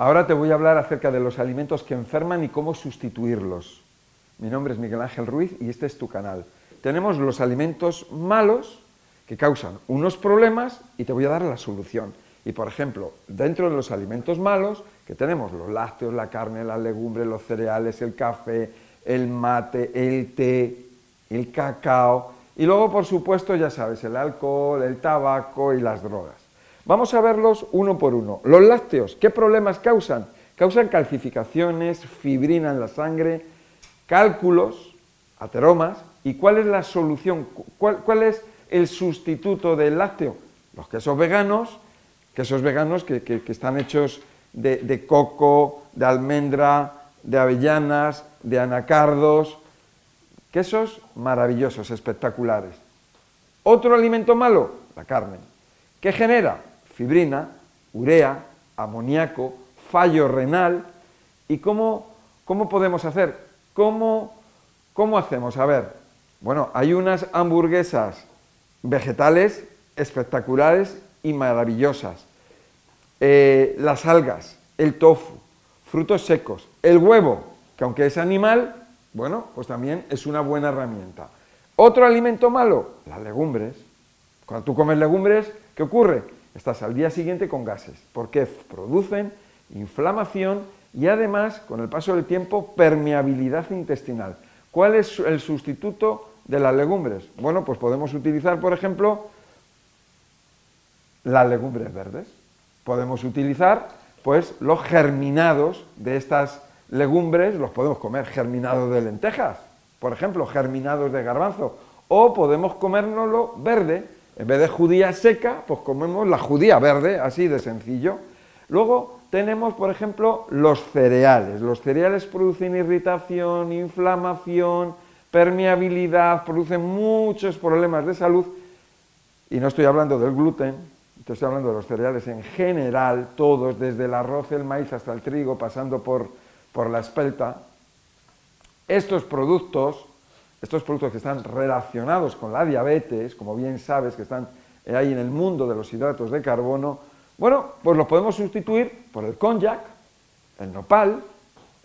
Ahora te voy a hablar acerca de los alimentos que enferman y cómo sustituirlos. Mi nombre es Miguel Ángel Ruiz y este es tu canal. Tenemos los alimentos malos que causan unos problemas y te voy a dar la solución. Y por ejemplo, dentro de los alimentos malos, que tenemos los lácteos, la carne, las legumbres, los cereales, el café, el mate, el té, el cacao, y luego, por supuesto, ya sabes, el alcohol, el tabaco y las drogas. Vamos a verlos uno por uno. Los lácteos, ¿qué problemas causan? Causan calcificaciones, fibrina en la sangre, cálculos, ateromas. ¿Y cuál es la solución? ¿Cuál, es el sustituto del lácteo? Los quesos veganos, quesos veganos que, están hechos de coco, de almendra, de avellanas, de anacardos, Quesos maravillosos, espectaculares. Otro alimento malo, la carne. ¿Qué genera? Fibrina, urea, amoníaco, fallo renal. ¿Y cómo, cómo podemos hacer? ¿Cómo, ¿Cómo hacemos? A ver, bueno, hay unas hamburguesas vegetales espectaculares y maravillosas. Eh, las algas, el tofu, frutos secos, el huevo, que aunque es animal, bueno, pues también es una buena herramienta. Otro alimento malo, las legumbres. Cuando tú comes legumbres, ¿qué ocurre? Estás al día siguiente con gases, porque producen inflamación y además, con el paso del tiempo, permeabilidad intestinal. ¿Cuál es el sustituto de las legumbres? Bueno, pues podemos utilizar, por ejemplo, las legumbres verdes. Podemos utilizar, pues, los germinados de estas legumbres los podemos comer germinados de lentejas, por ejemplo, germinados de garbanzo, o podemos comérnoslo verde, en vez de judía seca, pues comemos la judía verde, así de sencillo. Luego tenemos, por ejemplo, los cereales. Los cereales producen irritación, inflamación, permeabilidad, producen muchos problemas de salud. Y no estoy hablando del gluten, estoy hablando de los cereales en general, todos, desde el arroz, el maíz hasta el trigo, pasando por por la espelta, estos productos, estos productos que están relacionados con la diabetes, como bien sabes que están ahí en el mundo de los hidratos de carbono, bueno, pues los podemos sustituir por el konjac, el nopal,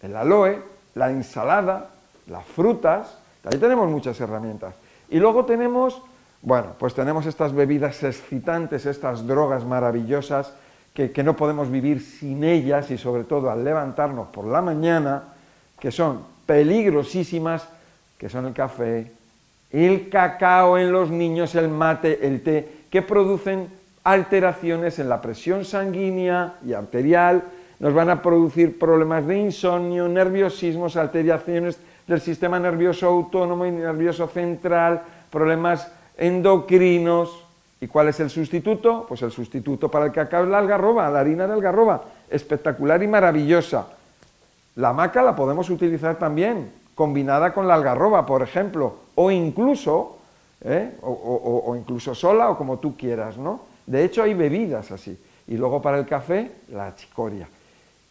el aloe, la ensalada, las frutas, ahí tenemos muchas herramientas. Y luego tenemos, bueno, pues tenemos estas bebidas excitantes, estas drogas maravillosas que, no podemos vivir sin ellas y sobre todo al levantarnos por la mañana, que son peligrosísimas, que son el café, el cacao en los niños, el mate, el té, que producen alteraciones en la presión sanguínea y arterial, nos van a producir problemas de insomnio, nerviosismos, alteraciones del sistema nervioso autónomo y nervioso central, problemas endocrinos, ¿Y cuál es el sustituto? Pues el sustituto para el cacao es la algarroba, la harina de algarroba, espectacular y maravillosa. La maca la podemos utilizar también, combinada con la algarroba, por ejemplo, o incluso, ¿eh? o, incluso sola o como tú quieras, ¿no? De hecho hay bebidas así. Y luego para el café, la chicoria.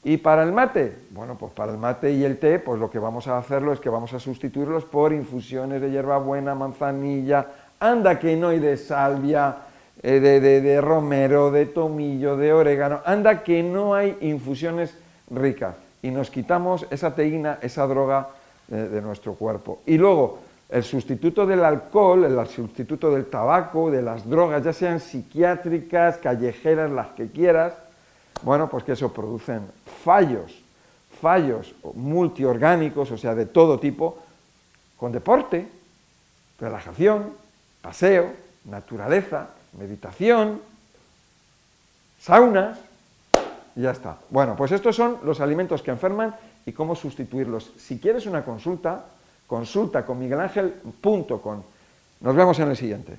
¿Y para el mate? Bueno, pues para el mate y el té, pues lo que vamos a hacerlo es que vamos a sustituirlos por infusiones de hierbabuena, manzanilla, anda que no hay de salvia, eh, de, romero, de tomillo, de orégano, anda que no hay infusiones ricas y nos quitamos esa teína, esa droga eh, de, nuestro cuerpo. Y luego, el sustituto del alcohol, el sustituto del tabaco, de las drogas, ya sean psiquiátricas, callejeras, las que quieras, bueno, pues que eso producen fallos, fallos multiorgánicos, o sea, de todo tipo, con deporte, relajación, paseo, naturaleza, meditación, saunas, y ya está. Bueno, pues estos son los alimentos que enferman y cómo sustituirlos. Si quieres una consulta, consulta con miguelangel.com. Nos vemos en el siguiente.